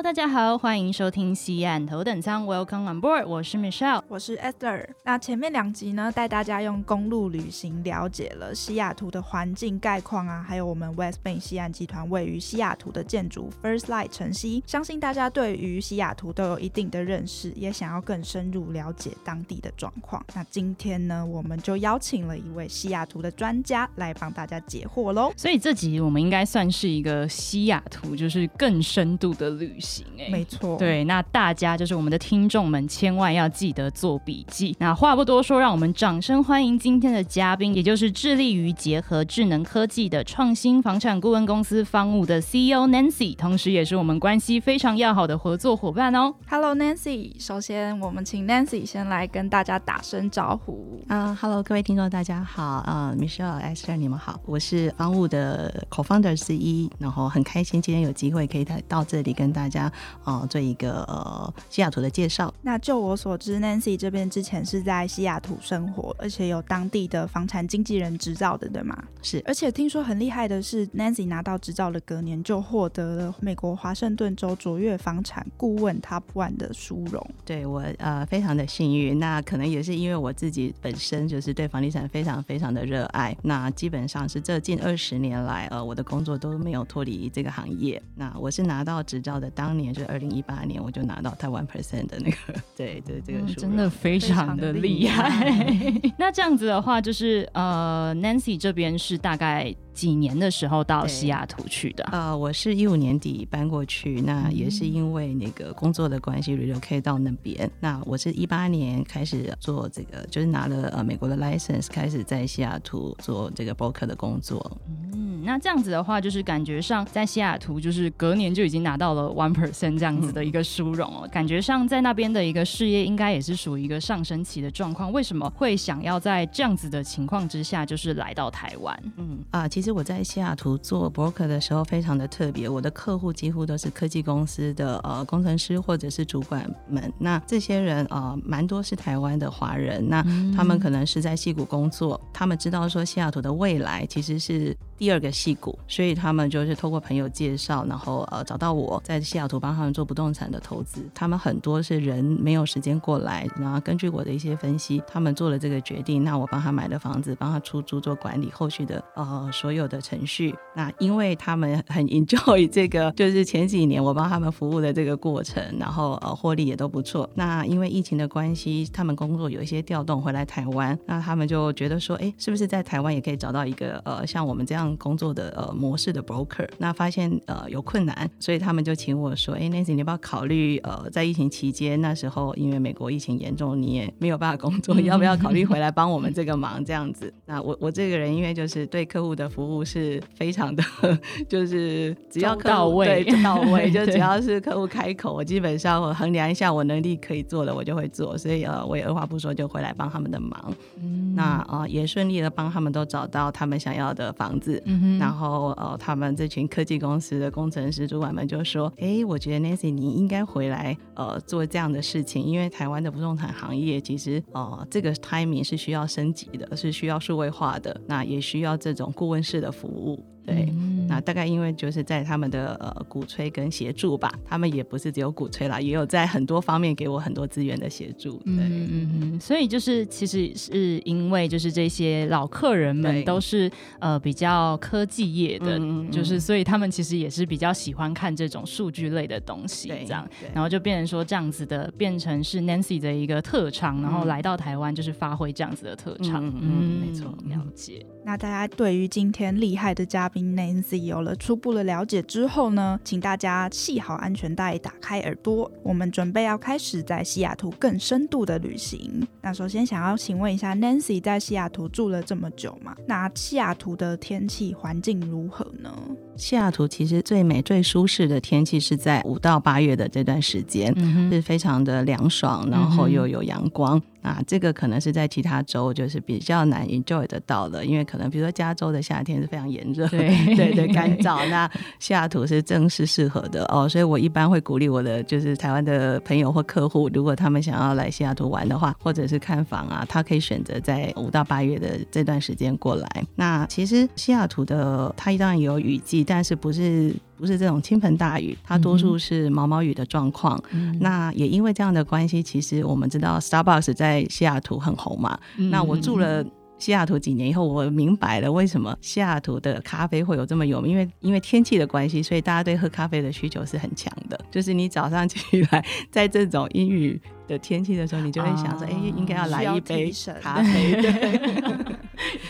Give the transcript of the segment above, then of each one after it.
Hello，大家好，欢迎收听西岸头等舱，Welcome on board，我是 Michelle，我是 Esther。那前面两集呢，带大家用公路旅行了解了西雅图的环境概况啊，还有我们 West Bank 西岸集团位于西雅图的建筑 First Light 晨曦。相信大家对于西雅图都有一定的认识，也想要更深入了解当地的状况。那今天呢，我们就邀请了一位西雅图的专家来帮大家解惑喽。所以这集我们应该算是一个西雅图，就是更深度的旅。旅行哎，没错，对，那大家就是我们的听众们，千万要记得做笔记。那话不多说，让我们掌声欢迎今天的嘉宾，也就是致力于结合智能科技的创新房产顾问公司方务的 CEO Nancy，同时也是我们关系非常要好的合作伙伴哦。Hello Nancy，首先我们请 Nancy 先来跟大家打声招呼。啊，Hello 各位听众大家好，啊，Michelle Esther 你们好，我是方务的 Co-founder 之一，然后很开心今天有机会可以来到这里跟大。大家哦，做一个呃西雅图的介绍。那就我所知，Nancy 这边之前是在西雅图生活，而且有当地的房产经纪人执照的，对吗？是。而且听说很厉害的是，Nancy 拿到执照的隔年就获得了美国华盛顿州卓越房产顾问 Top One 的殊荣。对我呃非常的幸运。那可能也是因为我自己本身就是对房地产非常非常的热爱。那基本上是这近二十年来呃我的工作都没有脱离这个行业。那我是拿到执照的。当年就二零一八年，我就拿到台湾 percent 的那个，对对，这个真的非常的厉害。那这样子的话，就是呃，Nancy 这边是大概。几年的时候到西雅图去的？呃，我是一五年底搬过去，那也是因为那个工作的关系，relocate 到那边。那我是一八年开始做这个，就是拿了呃美国的 license，开始在西雅图做这个 broker 的工作。嗯，那这样子的话，就是感觉上在西雅图，就是隔年就已经拿到了 one percent 这样子的一个殊荣哦。感觉上在那边的一个事业，应该也是属于一个上升期的状况。为什么会想要在这样子的情况之下，就是来到台湾？嗯啊，其实。我在西雅图做 broker 的时候非常的特别，我的客户几乎都是科技公司的呃工程师或者是主管们。那这些人呃蛮多是台湾的华人，那他们可能是在戏谷工作，他们知道说西雅图的未来其实是第二个戏骨，所以他们就是透过朋友介绍，然后呃找到我在西雅图帮他们做不动产的投资。他们很多是人没有时间过来，然后根据我的一些分析，他们做了这个决定。那我帮他买的房子，帮他出租做管理，后续的呃所。有的程序，那因为他们很 enjoy 这个，就是前几年我帮他们服务的这个过程，然后呃获利也都不错。那因为疫情的关系，他们工作有一些调动回来台湾，那他们就觉得说，哎，是不是在台湾也可以找到一个呃像我们这样工作的呃模式的 broker？那发现呃有困难，所以他们就请我说，哎，Nancy，你要不要考虑呃在疫情期间那时候，因为美国疫情严重，你也没有办法工作，要不要考虑回来帮我们这个忙？这样子？那我 我这个人因为就是对客户的服务。是非常的，就是只要到位到位，就只要是客户开口，我基本上我衡量一下我能力可以做的，我就会做。所以呃，我也二话不说就回来帮他们的忙。嗯那啊，也顺利的帮他们都找到他们想要的房子。然后呃，他们这群科技公司的工程师主管们就说：“哎，我觉得 Nancy 你应该回来呃做这样的事情，因为台湾的不动产行业其实呃这个 timing 是需要升级的，是需要数位化的，那也需要这种顾问式。”的服务。对，那大概因为就是在他们的呃鼓吹跟协助吧，他们也不是只有鼓吹啦，也有在很多方面给我很多资源的协助。嗯嗯嗯，所以就是其实是因为就是这些老客人们都是呃比较科技业的，就是所以他们其实也是比较喜欢看这种数据类的东西，这样，然后就变成说这样子的变成是 Nancy 的一个特长，然后来到台湾就是发挥这样子的特长。嗯，没错，了解。那大家对于今天厉害的嘉宾 Nancy 有了初步的了解之后呢，请大家系好安全带，打开耳朵，我们准备要开始在西雅图更深度的旅行。那首先想要请问一下，Nancy 在西雅图住了这么久嘛？那西雅图的天气环境如何呢？西雅图其实最美、最舒适的天气是在五到八月的这段时间，是非常的凉爽，然后又有阳光。啊，这个可能是在其他州就是比较难 enjoy 得到的，因为可能比如说加州的夏天是非常炎热，对 对对，干燥。那西雅图是正是适合的哦，所以我一般会鼓励我的就是台湾的朋友或客户，如果他们想要来西雅图玩的话，或者是看房啊，他可以选择在五到八月的这段时间过来。那其实西雅图的它当然也有雨季，但是不是。不是这种倾盆大雨，它多数是毛毛雨的状况。那也因为这样的关系，其实我们知道 Starbucks 在西雅图很红嘛。那我住了西雅图几年以后，我明白了为什么西雅图的咖啡会有这么有名，因为因为天气的关系，所以大家对喝咖啡的需求是很强的。就是你早上起来，在这种阴雨。的天气的时候，你就会想说，哎，应该要来一杯咖啡。对，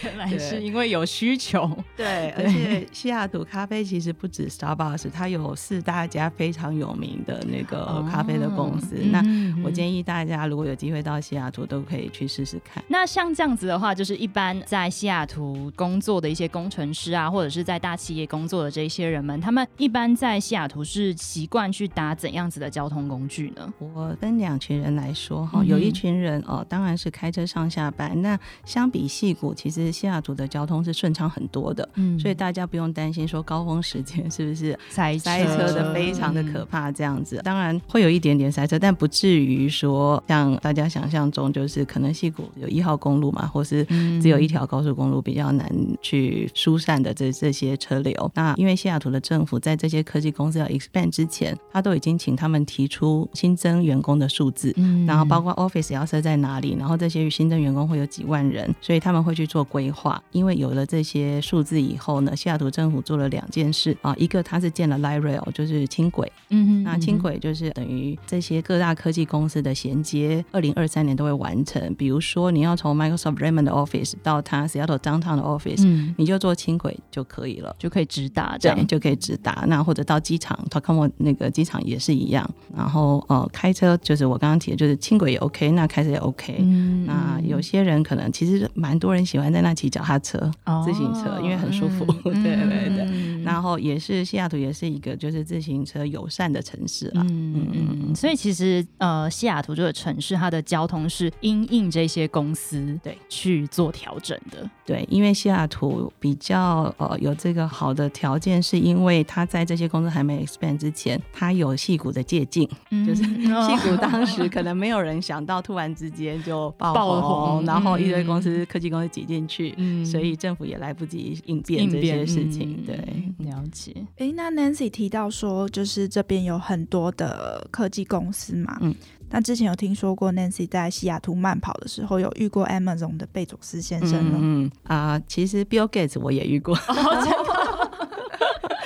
原来是因为有需求。对，而且西雅图咖啡其实不止 Starbucks，它有四大家非常有名的那个咖啡的公司。那我建议大家如果有机会到西雅图，都可以去试试看。那像这样子的话，就是一般在西雅图工作的一些工程师啊，或者是在大企业工作的这些人们，他们一般在西雅图是习惯去搭怎样子的交通工具呢？我跟两群人。来说哈，有一群人哦，当然是开车上下班。那相比戏谷，其实西雅图的交通是顺畅很多的，嗯，所以大家不用担心说高峰时间 是不是塞塞车的非常的可怕这样子。当然会有一点点塞车，但不至于说像大家想象中，就是可能戏谷有一号公路嘛，或是只有一条高速公路比较难去疏散的这这些车流。那因为西雅图的政府在这些科技公司要 expand 之前，他都已经请他们提出新增员工的数字。然后包括 office 要设在哪里，然后这些新增员工会有几万人，所以他们会去做规划。因为有了这些数字以后呢，西雅图政府做了两件事啊，一个它是建了 light rail，就是轻轨，嗯嗯，那轻轨就是等于这些各大科技公司的衔接，二零二三年都会完成。比如说你要从 Microsoft Raymond 的 office 到它 Seattle downtown 的 office，嗯，你就坐轻轨就可以了，就可以直达，这样就可以直达。那或者到机场 Tacoma 那个机场也是一样。然后呃，开车就是我刚刚提的。就是轻轨也 OK，那开车也 OK。那有些人可能其实蛮多人喜欢在那骑脚踏车、自行车，因为很舒服。对对对。然后也是西雅图也是一个就是自行车友善的城市啦。嗯嗯嗯。所以其实呃西雅图这个城市它的交通是因应这些公司对去做调整的。对，因为西雅图比较呃有这个好的条件，是因为它在这些公司还没 expand 之前，它有戏骨的借镜，就是戏骨当时可能。没有人想到，突然之间就爆红，然后一堆公司、科技公司挤进去，所以政府也来不及应变这些事情。对，了解。哎，那 Nancy 提到说，就是这边有很多的科技公司嘛。嗯，那之前有听说过 Nancy 在西雅图慢跑的时候，有遇过 Amazon 的贝佐斯先生吗？嗯啊，其实 Bill Gates 我也遇过。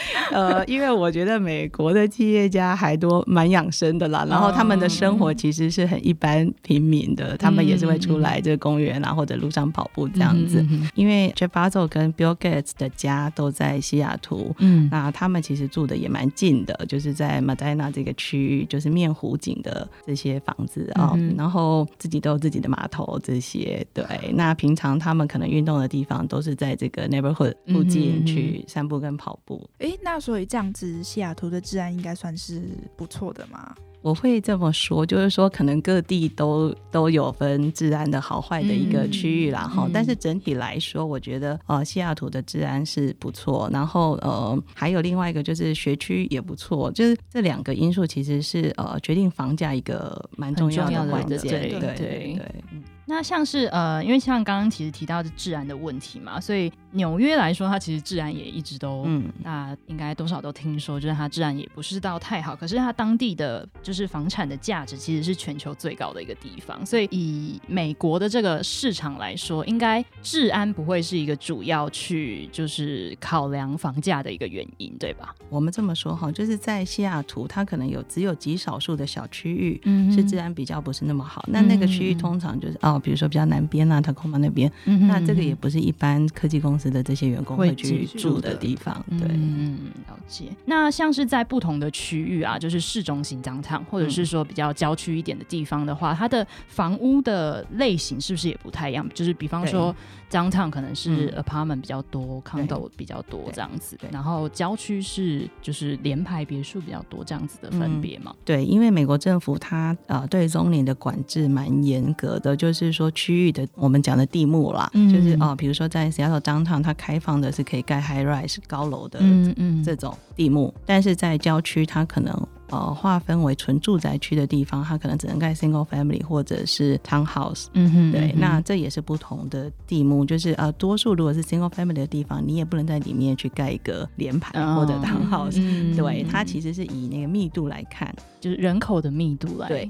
呃，因为我觉得美国的企业家还多蛮养生的啦，然后他们的生活其实是很一般平民的，他们也是会出来这个公园啊或者路上跑步这样子。因为 Jeff Bezos 跟 Bill Gates 的家都在西雅图，嗯，那他们其实住的也蛮近的，就是在 Medina 这个区域，就是面湖景的这些房子啊，然后自己都有自己的码头这些。对，那平常他们可能运动的地方都是在这个 neighborhood 附近去散步跟跑步。哎，那所以这样子，西雅图的治安应该算是不错的嘛？我会这么说，就是说可能各地都都有分治安的好坏的一个区域啦，哈。但是整体来说，我觉得呃，西雅图的治安是不错。然后呃，还有另外一个就是学区也不错，就是这两个因素其实是呃决定房价一个蛮重要的关键。对对对。那像是呃，因为像刚刚其实提到的治安的问题嘛，所以纽约来说，它其实治安也一直都，嗯，那应该多少都听说，就是它治安也不是到太好。可是它当地的就是房产的价值其实是全球最高的一个地方，所以以美国的这个市场来说，应该治安不会是一个主要去就是考量房价的一个原因，对吧？我们这么说哈，就是在西雅图，它可能有只有极少数的小区域，嗯，是治安比较不是那么好。那那个区域通常就是啊。比如说比较南边啊，塔科马那边，那这个也不是一般科技公司司的这些员工会会去住的地方。对，嗯，了解。那像是在不同的区域啊，就是市中心当场，或者是说比较郊区一点的地方的话，它的房屋的类型是不是也不太一样？就是比方说 downtown 可能是嗯 apartment 比较多，condo 比较多对这样子对，然后郊区是就是联排别墅比较多这样子的分别嘛？对，因为美国政府它呃对宗林的管制蛮严格的，就是说区域的我们讲的地目啦，嗯就是哦、比如说在 Seattle downtown 它开放的是可以盖 high rise 高楼的嗯这种地目，但是在郊区它可能。呃，划分为纯住宅区的地方，它可能只能盖 single family 或者是 townhouse。嗯哼对，嗯那这也是不同的地目，就是呃，多数如果是 single family 的地方，你也不能在里面去盖一个联排或者哦 townhouse。嗯对，它其实是以那个密度来看。就是人口的密度来。对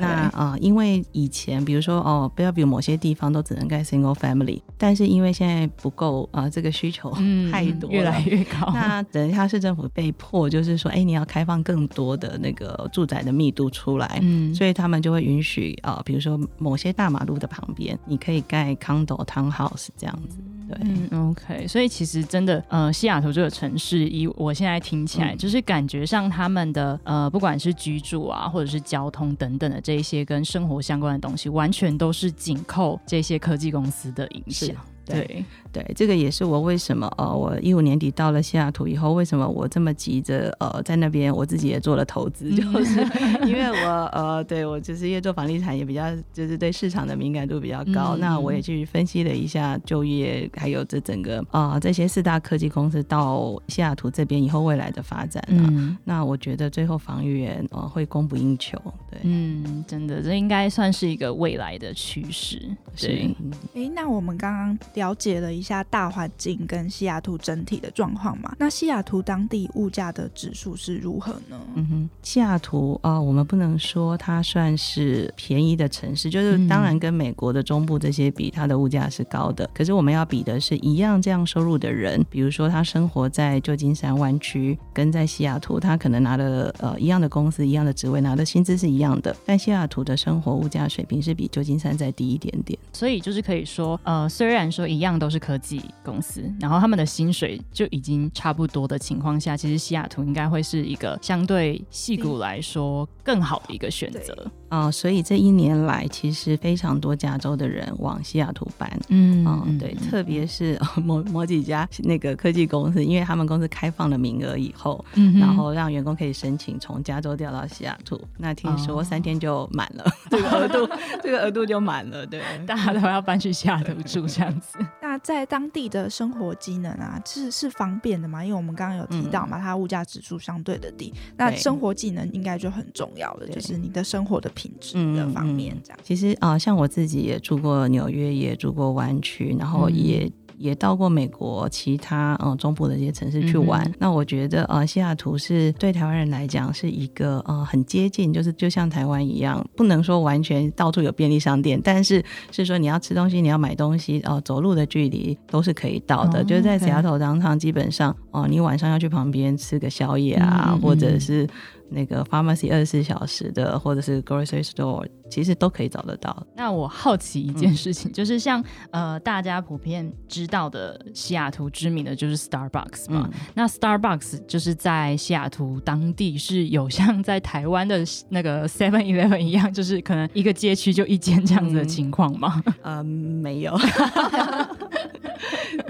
那啊、呃因为以前比如说哦，Bellevue 某些地方都只能盖 single family，但是因为现在不够啊、呃这个需求嗯太多了，越来越高。那等一下市政府被迫就是说，哎，你要开放更多的那个住宅的密度出来。嗯所以他们就会允许啊、呃比如说某些大马路的旁边，你可以盖 condo、townhouse 这样子。对，嗯，OK，所以其实真的，呃，西雅图这个城市，以我现在听起来，嗯就是感觉上他们的呃，不管是居住啊，或者是交通等等的这一些跟生活相关的东西，完全都是紧扣这些科技公司的影响是。对，对，这个也是我为什么呃，我一五年底到了西雅图以后，为什么我这么急着呃，在那边我自己也做了投资，就是 因为我呃，对我就是因为做房地产也比较就是对市场的敏感度比较高，嗯那我也去分析了一下就业，还有这整个啊、呃、这些四大科技公司到西雅图这边以后未来的发展啊。嗯那我觉得最后房源呃会供不应求，对，嗯，真的，这应该算是一个未来的趋势。对是，诶，那我们刚刚了解了一下大环境跟西雅图整体的状况嘛，那西雅图当地物价的指数是如何呢？嗯哼，西雅图啊、呃我们不能说它算是便宜的城市，就是嗯当然跟美国的中部这些比，它的物价是高的。可是我们要比的是一样这样收入的人，比如说他生活在旧金山湾区，跟在西雅图，他可能拿的呃一样的公司、一样的职位，拿的薪资是一样的，但西雅图的生活物价水平是比旧金山再低一点点。所以就是可以说，呃，虽然说一样都是科技公司，然后他们的薪水就已经差不多的情况下，其实西雅图应该会是一个相对戏骨来说更好的一个选择。啊、所以这一年来，其实非常多加州的人往西雅图搬。嗯嗯，对，特别是 某某几家那个科技公司，因为他们公司开放了名额以后，嗯然后让员工可以申请从加州调到西雅图。那听说哦三天就满了，这个额度，这个额度就满了。对，大家都要搬去西雅图住这样子。那在当地的生活机能啊，是是方便的嘛？因为我们刚刚有提到嘛，它物价指数相对的低，那生活技能应该就很重要了，就是你的生活的品质嗯的方面嗯这样。其实啊、像我自己也住过纽约，也住过湾区，然后嗯也。也到过美国其他呃中部的一些城市去玩，嗯那我觉得呃西雅图是对台湾人来讲是一个呃很接近，就是就像台湾一样，不能说完全到处有便利商店，但是是说你要吃东西，你要买东西，哦、走路的距离都是可以到的。哦就是在西雅图当场，基本上哦、你晚上要去旁边吃个宵夜啊，或者嗯是那个 pharmacy 二十四小时的，或者是 grocery store，其实都可以找得到。那我好奇一件事情，就是像呃大家普遍知道的西雅图知名的就是 Starbucks 嘛，嗯，那 Starbucks 就是在西雅图当地是有像在台湾的那个 Seven Eleven 一样，就是可能一个街区就一间这样子的嗯情况吗？呃，没有。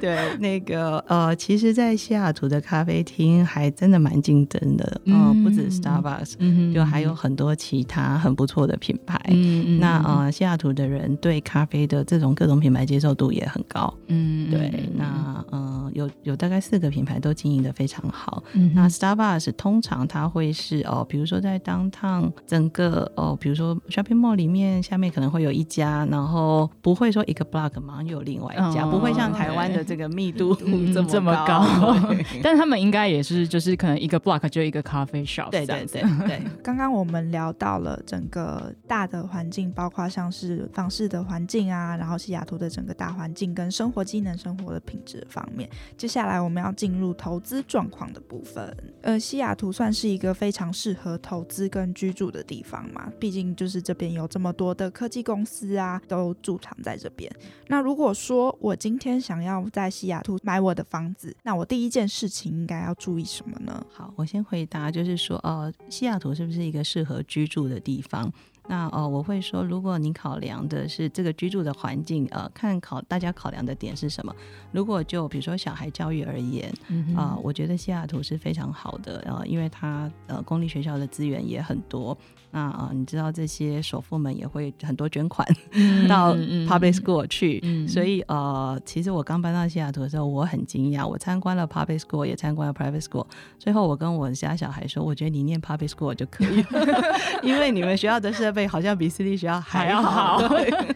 对，那个呃，其实，在西雅图的咖啡厅还真的蛮竞争的，嗯、嗯不止 Starbucks，、嗯就还有很多其他很不错的品牌。嗯那呃，西雅图的人对咖啡的这种各种品牌接受度也很高。嗯对，那呃，有有大概四个品牌都经营的非常好。嗯那 Starbucks 通常它会是哦，比如说在 downtown 整个哦，比如说 shopping mall 里面下面可能会有一家，然后不会说一个 block 马上就有另外一家，哦不会像台湾的这个密度嗯这么这么高。高 但是他们应该也是就是可能一个 block 就一个咖啡 shop 对这样子。对，刚刚我们聊到了整个大的环境，包括像是房市的环境啊，然后西雅图的整个大环境跟生活机能、生活的品质方面。接下来我们要进入投资状况的部分。呃，西雅图算是一个非常适合投资跟居住的地方嘛，毕竟就是这边有这么多的科技公司啊，都驻藏在这边。那如果说我今天想要在西雅图买我的房子，那我第一件事情应该要注意什么呢？好，我先回答，就是说，呃，西雅图是不是一个适合居住的地方？那呃，我会说，如果你考量的是这个居住的环境，呃，看考大家考量的点是什么？如果就比如说小孩教育而言，啊，我觉得西雅图是非常好的，呃，因为它呃公立学校的资源也很多。那啊，你知道这些首富们也会很多捐款 到 public school 去，所以呃，其实我刚搬到西雅图的时候，我很惊讶。我参观了 public school，也参观了 private school。最后我跟我家小孩说，我觉得你念 public school 就可以，因为你们学校的设备好像比私立学校还要好。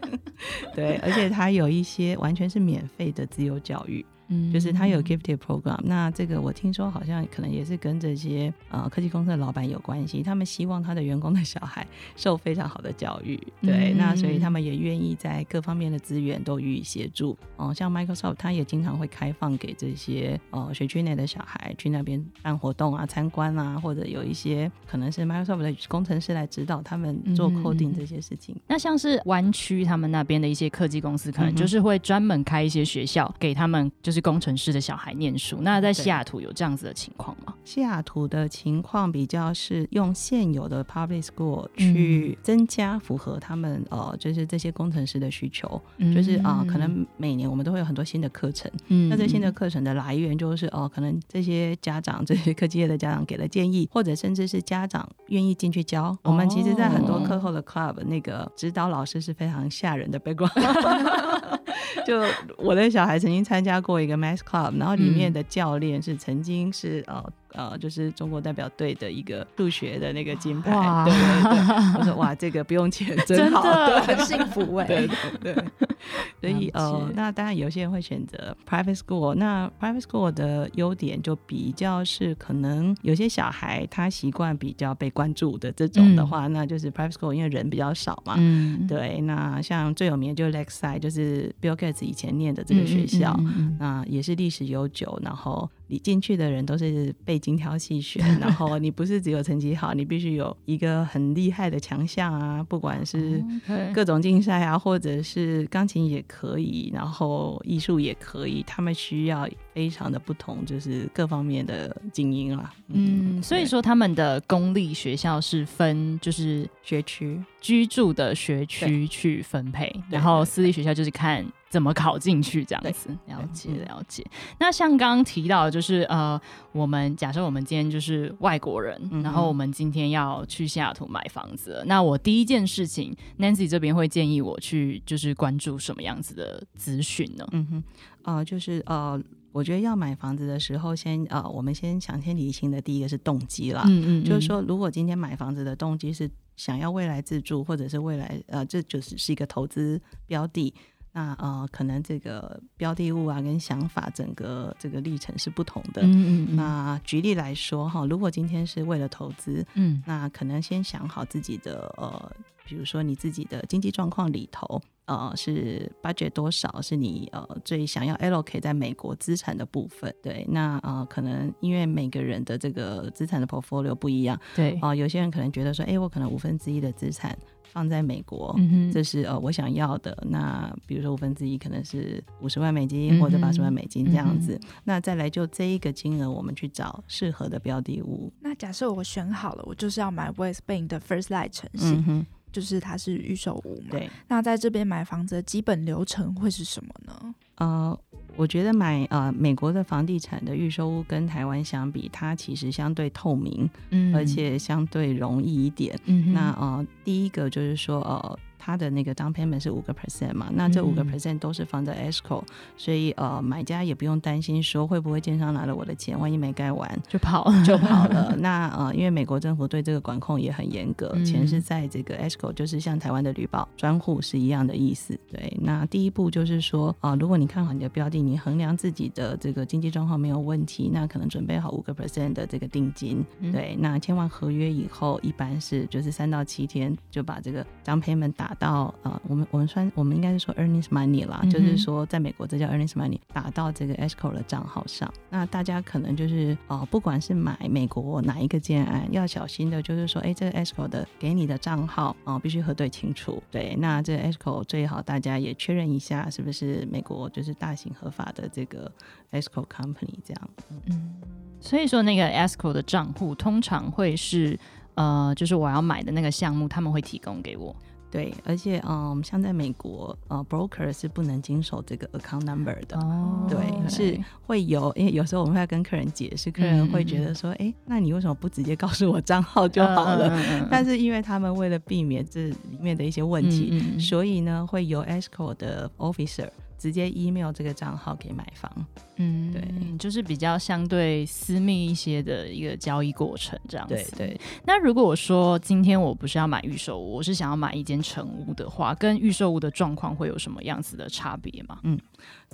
对，而且它有一些完全是免费的自由教育。就是他有 gifted program，那这个我听说好像可能也是跟这些呃科技公司的老板有关系，他们希望他的员工的小孩 受非常好的教育，对，那所以他们也愿意在各方面的资源都予以协助。哦，像 Microsoft，他也经常会开放给这些呃学区内的小孩去那边办活动啊、参观啊，或者有一些可能是 Microsoft 的工程师来指导他们做 coding 这些事情。那像是湾区他们那边的一些科技公司，可能就是会专门开一些学校给他们，就是。工程师的小孩念书，那在西雅图有这样子的情况吗？西雅图的情况比较是用现有的 public school 去增加符合他们呃，就是这些工程师的需求，就是啊，可能每年我们都会有很多新的课程。嗯，那这新的课程的来源就是哦，可能这些家长、这些科技业的家长给了建议，或者甚至是家长愿意进去教。我们其实，在很多课后的 club，那个指导老师是非常吓人的 background。就我的小孩曾经参加过一个。Math Club，然后里面的教练是曾经是呃。呃，就是中国代表队的一个数学的那个金牌，对对对，我说哇，这个不用钱，真好，很幸福哎，对对对，所以呃，那当然有些人会选择 private school，那 private school 的优点就比较是可能有些小孩他习惯比较被关注的这种的话，那就是 private school，因为人比较少嘛，嗯，对，那像最有名的就是 Lakeside，就是 Bill Gates 以前念的这个学校，嗯那也是历史悠久，然后。你进去的人都是被精挑细选，然后你不是只有成绩好，你必须有一个很厉害的强项啊，不管是各种竞赛啊，或者是钢琴也可以，然后艺术也可以，他们需要非常的不同，就是各方面的精英啦。嗯，所以说他们的公立学校是分就是学区居住的学区去分配，然后私立学校就是看。怎么考进去这样子？了解了解。那像刚刚提到，就是呃，我们假设我们今天就是外国人，然后我们今天要去西雅图买房子，那我第一件事情，Nancy 这边会建议我去就是关注什么样子的资讯呢？嗯哼，呃，就是呃，我觉得要买房子的时候，先呃，我们先想先理清的第一个是动机啦。嗯嗯，就是说，如果今天买房子的动机是想要未来自住，或者是未来呃，这就是是一个投资标的。那呃，可能这个标的物啊，跟想法整个这个历程是不同的。嗯嗯。那举例来说哈，如果今天是为了投资，嗯，那可能先想好自己的呃，比如说你自己的经济状况里头，呃，是 budget 多少，是你呃最想要 allocate 在美国资产的部分。对，那呃，可能因为每个人的这个资产的 portfolio 不一样，对，啊，有些人可能觉得说，哎，我可能五分之一的资产。放在美国，这是呃我想要的。那比如说五分之一可能是五十万美金或者八十万美金这样子。那再来就这一个金额，我们去找适合的标的物。那假设我选好了，我就是要买 West Bank 的 First Light 城市，就是它是预售屋嘛。对。那在这边买房子的基本流程会是什么呢？呃。我觉得买呃美国的房地产的预售屋跟台湾相比，它其实相对透明，嗯，而且相对容易一点。嗯，那呃第一个就是说呃它的那个 down payment 是五个 percent 嘛，那这五个嗯 percent 都是放在 escrow，所以呃买家也不用担心说会不会建商拿了我的钱，万一没盖完就跑了，就跑了。那呃，因为美国政府对这个管控也很严格，嗯钱是在这个 escrow，就是像台湾的旅保专户是一样的意思。对，那第一步就是说啊、如果你看好你的标的，你衡量自己的这个经济状况没有问题，那可能准备好五个 percent 的这个定金。嗯对，那签完合约以后，一般是就是三到七天就把这个 down payment 打到呃，我们我们算我们应该是说 earnest money 啦，嗯就是说在美国这叫 earnest money，打到这个 escrow 的账号上。那大家可能就是呃，不管是买美国哪一个建案，要小心的就是说，哎，这个 escrow 的给你的账号啊、呃必须核对清楚。对，那这个 escrow 最好大家也确认一下，是不是美国就是大型合法的这个 escrow company 这样。嗯，所以说那个 escrow 的账户通常会是呃，就是我要买的那个项目，他们会提供给我。对，而且嗯，像在美国，呃，broker 是不能经手这个 account number 的。哦对，是会有，因为有时候我们会跟客人解释，客人会觉得说，哎、那你为什么不直接告诉我账号就好了？了 但是因为他们为了避免这里面的一些问题，所以呢，会由 escrow 的 officer 直接 email 这个账号给买方。嗯，对，就是比较相对私密一些的一个交易过程，这样子。对对，那如果我说今天我不是要买预售屋，我是想要买一间成屋的话，跟预售屋的状况会有什么样子的差别吗？嗯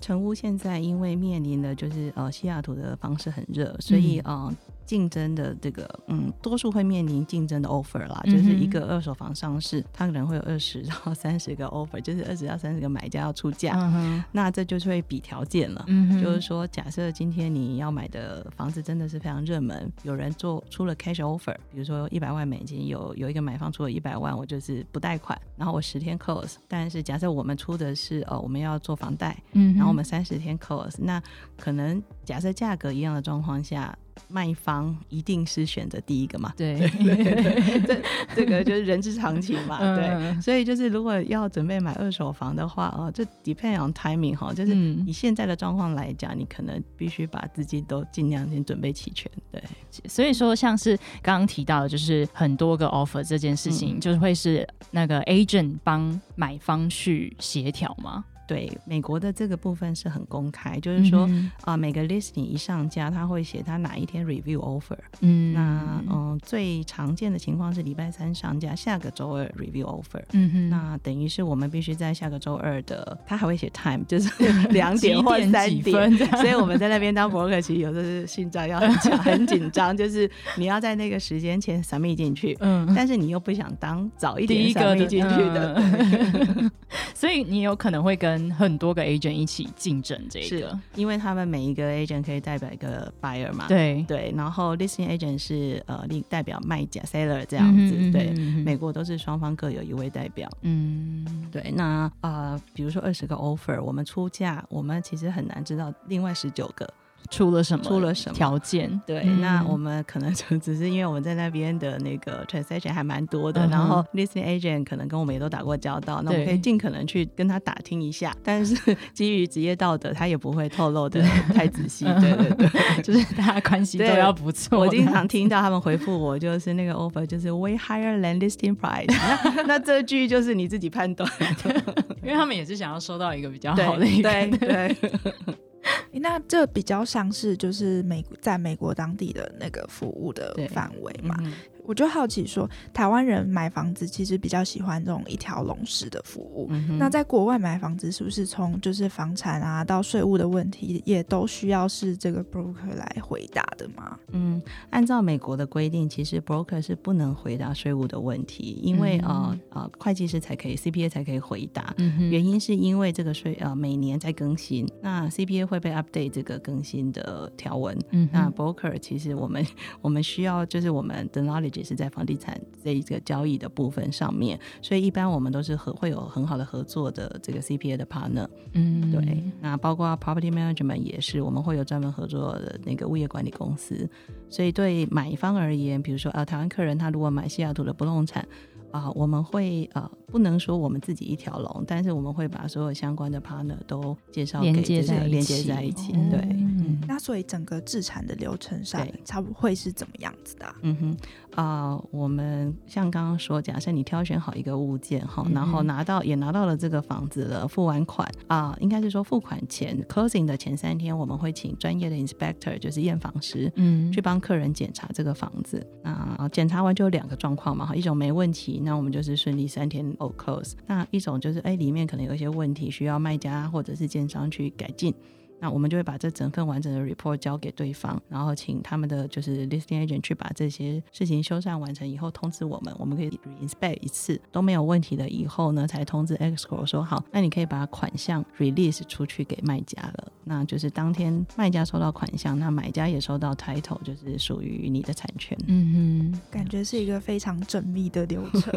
成屋现在因为面临的就是呃西雅图的房市很热，所以嗯呃竞争的这个嗯多数会面临竞争的 offer 啦，嗯就是一个二手房上市，它可能会有二十到三十个 offer，就是二十到三十个买家要出价，嗯，那这就是会比条件了。嗯就是说，假设今天你要买的房子真的是非常热门，有人做出了 cash offer，比如说一百万美金，有有一个买方出了一百万，我就是不贷款，然后我十天 close。但是假设我们出的是呃我们要做房贷，嗯然后我们三十天 close，那可能假设价格一样的状况下，卖方一定是选择第一个嘛？对 这这个就是人之常情嘛，对。嗯所以就是如果要准备买二手房的话，哦，这 depend on timing 哈，就是嗯以现在的状况来讲，你可能必须把资金都尽量先准备齐全，对。所以说，像是刚刚提到的，就是很多个 offer 这件事情，嗯就是会是那个 agent 帮买方去协调吗？对，美国的这个部分是很公开，就是说嗯啊、每个 listing 一上架，他会写他哪一天 review offer，嗯。那嗯、最常见的情况是礼拜三上架，下个周二 review offer。嗯哼，那等于是我们必须在下个周二的，他还会写 time，就是 两点或三点，所以我们在那边当 broker，其实有时候是心脏要很强、很紧张，就是你要在那个时间前 submit 进去，嗯，但是你又不想当早一第点一个 submit 进去的，嗯。所以你有可能会跟很多个 agent 一起竞争这是个，因为他们每一个 agent 可以代表一个 buyer 嘛，对，对，然后 listing agent 是呃另代表卖家 seller 这样子，嗯哼对，美国都是双方各有一位代表。嗯，对，那呃，比如说二十个 offer，我们出价，我们其实很难知道另外十九个出了什么？出了什么条件？对，嗯那我们可能就只是因为我们在那边的那个 transaction 还蛮多的，嗯然后 listing agent 可能跟我们也都打过交道，那我们可以尽可能去跟他打听一下，但是基于职业道德，他也不会透露的太仔细。对 对对，就是大家关系都要不错。我经常听到他们回复我，就是那个 offer 就是 way higher than listing price，那那这句就是你自己判断。因为他们也是想要收到一个比较好的一个对对，诶那这比较像是就是美在美国当地的那个服务的范围嘛。嗯我就好奇说，台湾人买房子其实比较喜欢这种一条龙式的服务。嗯那在国外买房子，是不是从就是房产啊到税务的问题，也都需要是这个 broker 来回答的吗？嗯，按照美国的规定，其实 broker 是不能回答税务的问题，因为、呃呃，会计师才可以，CPA 才可以回答。嗯原因是因为这个税呃每年在更新，那 CPA 会被 update 这个更新的条文。嗯那 broker 其实我们 我们需要就是我们的 knowledge 是在房地产这一个交易的部分上面，所以一般我们都是合会有很好的合作的这个 CPA 的 partner。嗯对，那包括 property management 也是，我们会有专门合作的那个物业管理公司。所以对买方而言，比如说啊台湾客人他如果买西雅图的不动产啊、我们会呃不能说我们自己一条龙，但是我们会把所有相关的 partner 都介绍给连接在一这个连接在一起。哦对，嗯那所以整个制产的流程上对，差不会是怎么样子的啊、嗯哼，啊、我们像刚刚说，假设你挑选好一个物件哈，然后拿到也拿到了这个房子了，付完款啊、应该是说付款前 closing 的前三天，我们会请专业的 inspector，就是验房师。嗯去帮客人检查这个房子，那检查完就有两个状况嘛，哈，一种没问题，那我们就是顺利三天 o close；那一种就是哎里面可能有一些问题，需要卖家或者是建商去改进。那我们就会把这整份完整的 report 交给对方，然后请他们的就是 listing agent 去把这些事情修缮完成以后通知我们，我们可以 reinspect 一次都没有问题的以后呢，才通知 escrow 说好，那你可以把款项 release 出去给卖家了。那就是当天卖家收到款项，那买家也收到 title，就是属于你的产权。嗯哼。感觉是一个非常缜密的流程。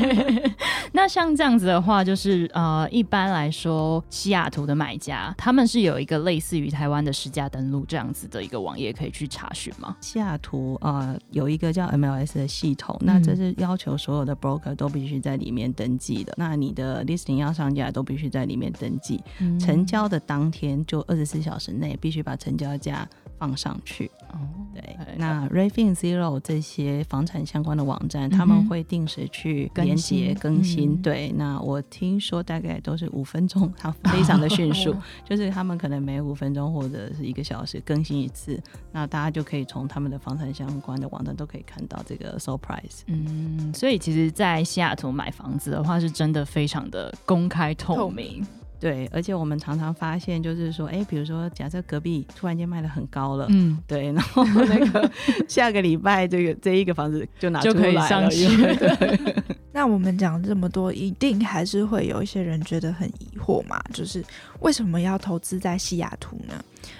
那像这样子的话，就是呃，一般来说，西雅图的买家他们是有一个类似于台湾的实价登录这样子的一个网页可以去查询吗？西雅图呃有一个叫 MLS 的系统，那这是要求所有的 broker 都必须在里面登记的。那你的 listing 要上架都必须在里面登记，嗯成交的当天就二十四小时内必须把成交价放上去。哦对哎，那 Rayfin Zero 这些房产相关的网站，嗯他们会定时去连接新更新。嗯对，那我听说大概都是五分钟，它 非常的迅速哦，就是他们可能每五分钟或者是一个小时更新一次，那大家就可以从他们的房产相关的网站都可以看到这个 s u r price。嗯，所以其实，在西雅图买房子的话，是真的非常的公开透透明。对，而且我们常常发现，就是说，哎，比如说，假设隔壁突然间卖的很高了，嗯，对，然后那个 下个礼拜这个这一个房子就拿就可以出来了上去 对。那我们讲这么多，一定还是会有一些人觉得很疑惑嘛，就是为什么要投资在西雅图呢？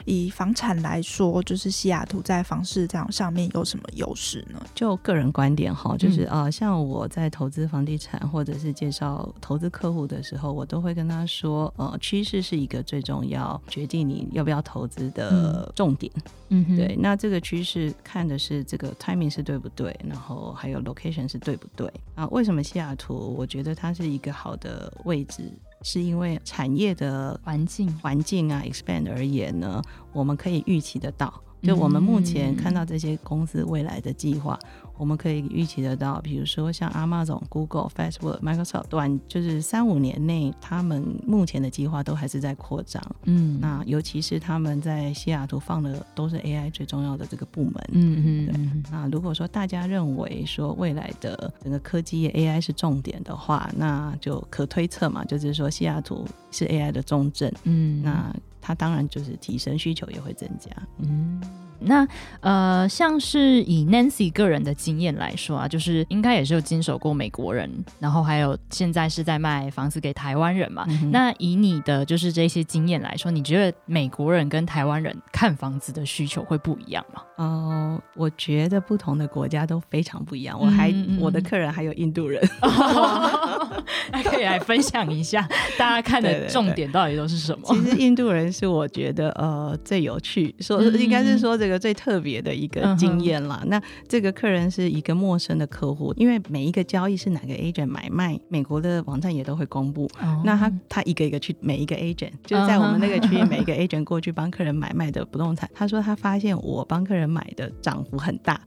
以房产来说，就是西雅图在房市场上面有什么优势呢？就个人观点哈，就是嗯呃，像我在投资房地产或者是介绍投资客户的时候，我都会跟他说，呃，趋势是一个最重要决定你要不要投资的重点。嗯哼对，，那这个趋势看的是这个 timing 是对不对，然后还有 location 是对不对啊？为什么西雅图我觉得它是一个好的位置？是因为产业的环境，环境啊 expand 而言呢，我们可以预期得到。就我们目前嗯。看到这些公司未来的计划，我们可以预期得到，比如说像 Amazon、Google、Facebook、Microsoft，短就是三五年内，他们目前的计划都还是在扩张。嗯，那尤其是他们在西雅图放的都是 AI 最重要的这个部门。嗯嗯对那如果说大家认为说未来的整个科技业 AI 是重点的话，那就可推测嘛，就是说西雅图是 AI 的重镇，嗯，那它当然就是提升需求也会增加。嗯，那呃，像是以 Nancy 个人的经验来说啊，就是应该也是有经手过美国人，然后还有现在是在卖房子给台湾人嘛。嗯那以你的就是这些经验来说，你觉得美国人跟台湾人看房子的需求会不一样吗？哦、我觉得不同的国家都非常不一样。我还、嗯嗯我的客人还有印度人，那可以来分享一下，大家看的重点到底都是什么？其实印度人是我觉得呃最有趣，说嗯应该是说这个最特别的一个经验了。那这个客人是一个陌生的客户，因为每一个交易是哪个 agent 买卖，美国的网站也都会公布。哦那他他一个一个去每一个 agent，就是在我们那个区域每一个 agent 过去帮客人买卖的不动产。他说他发现我帮客人买的涨幅很大，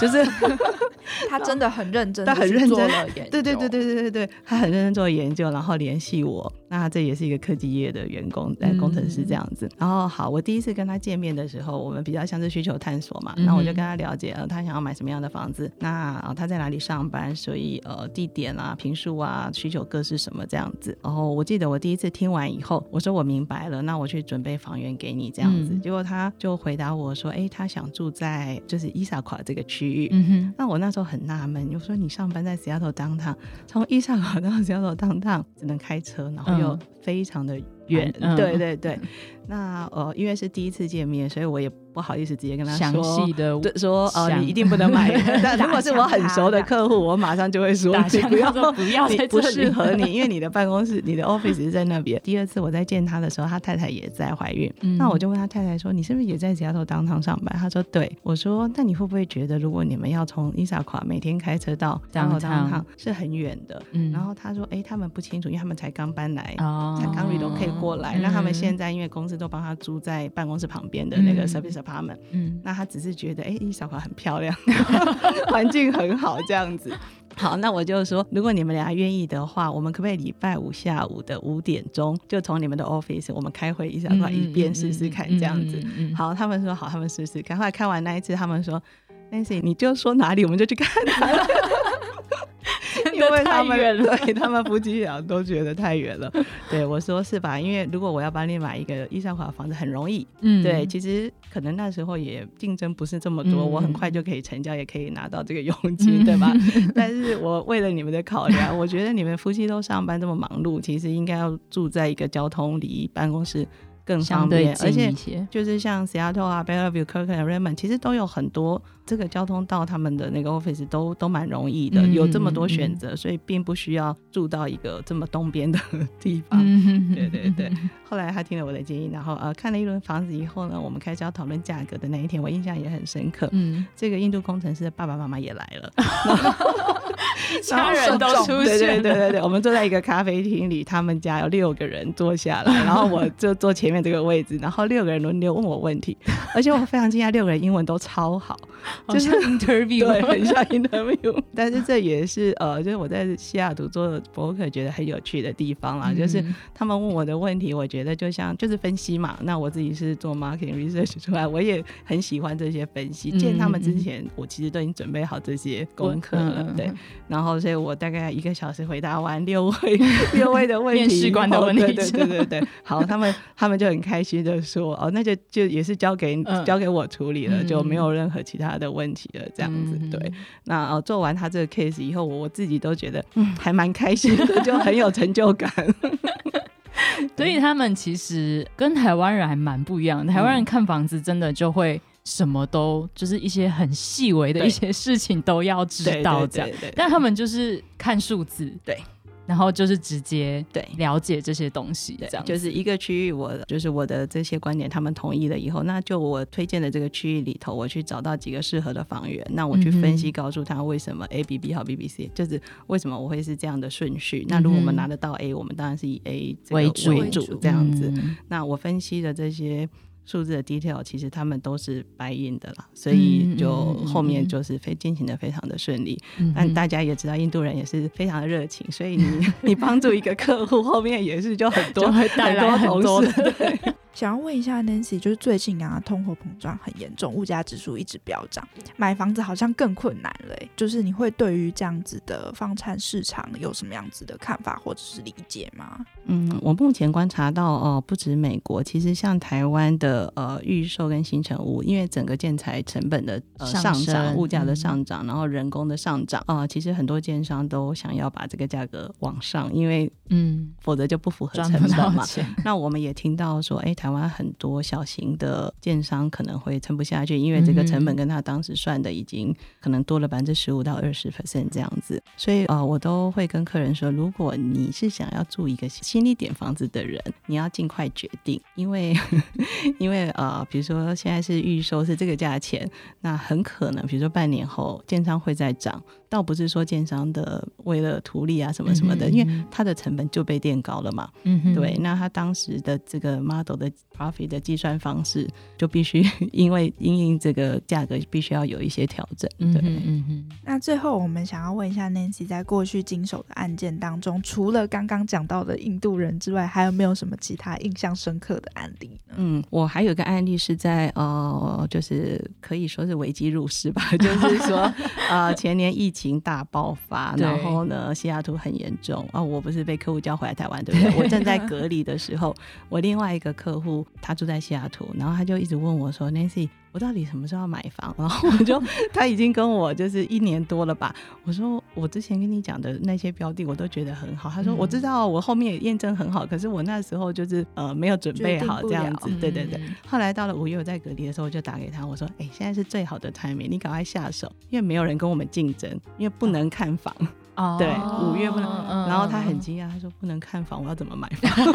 就是 他真的很认真，他很认真了研究，对对对对对对对，他很认真做研究，然后联系我。那这也是一个科技业的员工，呃，嗯工程师这样子。然后好，我第一次跟他见面的时候，我们比较像是需求探索嘛，嗯哼然后我就跟他了解了他想要买什么样的房子，那、呃他在哪里上班，所以呃地点啊、平数啊、需求各是什么这样子。然后我记得我第一次听完以后，我说我明白了，那我去准备房源给你这样子。嗯结果他就回答我说，哎，他想住在就是伊萨卡这个区域。嗯哼，那我那时候很纳闷，我说你上班在 Seattle downtown，从伊萨卡到 Seattle downtown 只能开车，然后又嗯非常的远，嗯对对对。那呃，因为是第一次见面，所以我也不好意思直接跟他详细的对说哦，想你一定不能买。但如果是我很熟的客户，我马上就会说打你不要说不要你不适合你，因为你的办公室、你的 office 是在那边。第二次我在见他的时候，他太太也在怀孕，嗯那我就问他太太说：“你是不是也在吉亚头当堂上班？”他说：“对。”我说：“那你会不会觉得，如果你们要从伊萨垮每天开车到 Downtown 当堂是很远的？”嗯然后他说：“哎，他们不清楚，因为他们才刚搬来。”哦才刚 relocate 过来，嗯那他们现在因为公司都帮他租在办公室旁边的那个嗯 service apartment，、嗯那他只是觉得，哎、伊小华很漂亮，环境很好，这样子。好，那我就说，如果你们俩愿意的话，我们可不可以礼拜五下午的五点钟，就从你们的 office，我们开会一下，嗯一边试试看，这样子。好，他们说好，他们试试看。后来看完那一次，他们说，Nancy，你就说哪里，我们就去看。因为他们对他们夫妻俩都觉得太远了。对我说是吧？因为如果我要帮你买一个伊莎华房子很容易，嗯对，其实可能那时候也竞争不是这么多，嗯我很快就可以成交，也可以拿到这个佣金，对吧？但是我为了你们的考量，我觉得你们夫妻都上班这么忙碌，其实应该要住在一个交通离办公室更方便，而且就是像 Seattle 啊、Bellevue、Kirkland、Raymond，其实都有很多这个交通到他们的那个 office 都都蛮容易的，嗯有这么多选择，所以并不需要住到一个这么东边的 地方。嗯对对对，后来他听了我的建议，然后呃看了一轮房子以后呢，我们开始要讨论价格的那一天，我印象也很深刻。嗯，这个印度工程师的爸爸妈妈也来了，家人都出对对现，对对对，我们坐在一个咖啡厅里，他们家有六个人坐下来，然后我就坐前面这个位置，然后六个人轮流问我问题，而且我非常惊讶，六个人英文都超好，就是 interview，对，很像 interview。但是这也是呃，就是我在西雅图做博客觉得很有趣的地方啦，就是嗯他们问我的问题，我觉得就像就是分析嘛。那我自己是做 marketing research 出来，我也很喜欢这些分析。嗯见他们之前，我其实都已经准备好这些功课了，对。然后，所以我大概一个小时回答完六位 六位的问题，面试官的问题哦对对对对对。好，他们他们就很开心的说，哦，那就就也是交给、嗯交给我处理了，嗯就没有任何其他的问题了，这样子。嗯对，那哦做完他这个 case 以后，我我自己都觉得，嗯，还蛮开心的，就很有成就感。所以他们其实跟台湾人还蛮不一样的。台湾人看房子真的就会什么都，就是一些很细微的一些事情都要知道这样，但他们就是看数字，对，然后就是直接对了解这些东西，这样就是一个区域我，就是我的这些观点，他们同意了以后，那就我推荐的这个区域里头，我去找到几个适合的房源，那我去分析，告诉他为什么 A、B、B 好 B、B、C，就是为什么我会是这样的顺序。那如果我们拿得到 A，我们当然是以 A 为主。为主这样子。嗯。那我分析的这些数字的 detail，其实他们都是白印的啦，所以就后面就是非进行的非常的顺利。嗯但大家也知道，印度人也是非常的热情，所以你 你帮助一个客户，后面也是就很多就会带来很多很多同事。对，想要问一下 Nancy，就是最近啊，通货膨胀很严重，物价指数一直飙涨，买房子好像更困难了欸、就是你会对于这样子的房产市场有什么样子的看法或者是理解吗？嗯，我目前观察到哦、不止美国，其实像台湾的呃预售跟新成屋，因为整个建材成本的呃上上涨、物价的嗯上涨，然后人工的上涨啊、其实很多建商都想要把这个价格往上，因为嗯，否则就不符合成本嘛。那我们也听到说，哎、台湾很多小型的建商可能会撑不下去，因为这个成本跟他当时算的已经可能多了百分之十五到二十 percent 这样子。所以呃，我都会跟客人说，如果你是想要住一个新一点房子的人，你要尽快决定，因为 因为呃，比如说现在是预售是这个价钱，那很可能比如说半年后建商会再涨。倒不是说建商的为了图利啊什么什么的，嗯因为它的成本就被垫高了嘛。嗯哼对，那他当时的这个 model 的 profit 的计算方式，就必须因为因应这个价格，必须要有一些调整。对，嗯哼嗯，那最后我们想要问一下 Nancy，在过去经手的案件当中，除了刚刚讲到的印度人之外，还有没有什么其他印象深刻的案例呢？嗯，我还有一个案例是在呃，就是可以说是危机入市吧，就是说呃，前年疫情大爆发，然后呢，西雅图很严重啊、我不是被客户叫回来台湾，对不对？我正在隔离的时候，我另外一个客户他住在西雅图，然后他就一直问我说，Nancy。我到底什么时候要买房？然后我就他已经跟我就是一年多了吧。我说我之前跟你讲的那些标的，我都觉得很好。他说我知道，我后面也验证很好，可是我那时候就是呃没有准备好这样子。对对对。后来到了五月我在隔离的时候，我就打给他，我说：哎，现在是最好的 timing，你赶快下手，因为没有人跟我们竞争，因为不能看房。哦。对，五月不能。然后他很惊讶，他说不能看房，我要怎么买房？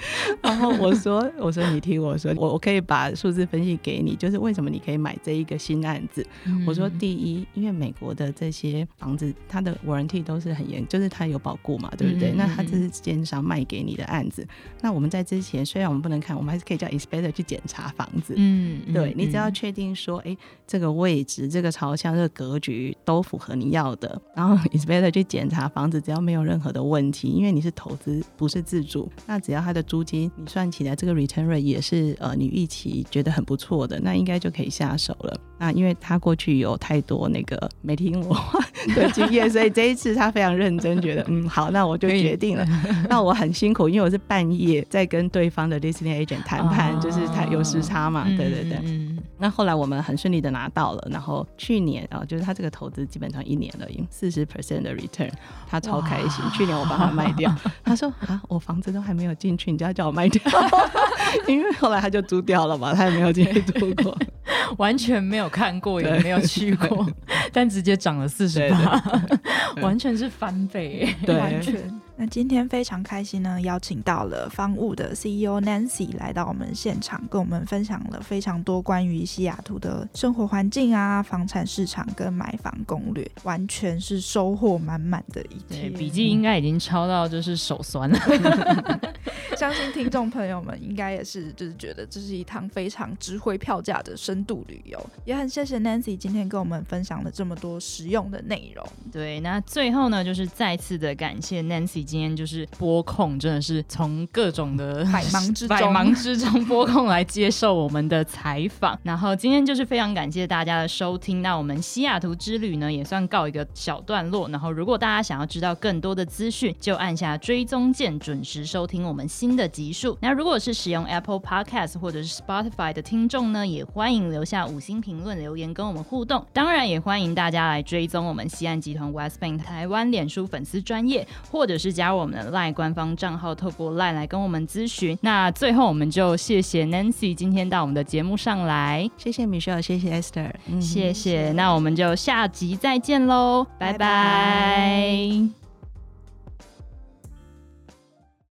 然后我说：“我说你听我说，我我可以把数字分析给你，就是为什么你可以买这一个新案子。我说第一，因为美国的这些房子，它的 warranty 都是很严，就是它有保固嘛，对不对？那它这是奸商卖给你的案子。那我们在之前，虽然我们不能看，我们还是可以叫 inspector 去检查房子。嗯，对你只要确定说，哎，这个位置、这个朝向、这个格局都符合你要的，然后 inspector 去检查房子，只要没有任何的问题，因为你是投资，不是自住，那只要它的租金。你算起来这个 return rate 也是呃你预期觉得很不错的，那应该就可以下手了。那因为他过去有太多那个没听我话的经验，所以这一次他非常认真，觉得嗯好，那我就决定了。那我很辛苦，因为我是半夜在跟对方的 listening agent 谈判，就是他有时差嘛，对对对。那后来我们很顺利的拿到了，然后去年啊，就是他这个投资基本上一年了，有四十 percent 的 return，他超开心。去年我把他卖掉，他说啊，我房子都还没有进去，你就要叫我卖掉，因为后来他就租掉了嘛，他也没有进去住过，完全没有看过，也没有去过，但直接涨了四十八，完全是翻倍，完全。那今天非常开心呢，邀请到了方物的 CEO Nancy 来到我们现场，跟我们分享了非常多关于西雅图的生活环境啊、房产市场跟买房攻略，完全是收获满满的一天。笔记应该已经抄到就是手酸了。相信听众朋友们应该也是就是觉得这是一趟非常值回票价的深度旅游，也很谢谢 Nancy 今天跟我们分享了这么多实用的内容。对，那最后呢，就是再次的感谢 Nancy。今天就是播控，真的是从各种的百忙之 百忙之中播控来接受我们的采访。然后今天就是非常感谢大家的收听。那我们西雅图之旅呢，也算告一个小段落。然后如果大家想要知道更多的资讯，就按下追踪键，准时收听我们新的集数。那如果是使用 Apple Podcast 或者是 Spotify 的听众呢，也欢迎留下五星评论留言跟我们互动。当然也欢迎大家来追踪我们西岸集团 West Bank 台湾脸书粉丝专业，或者是加。入我们的 Lie 官方账号，透过 Lie 来跟我们咨询。那最后，我们就谢谢 Nancy 今天到我们的节目上来，谢谢 Michelle，谢谢 Esther，谢谢。那我们就下集再见喽，拜拜。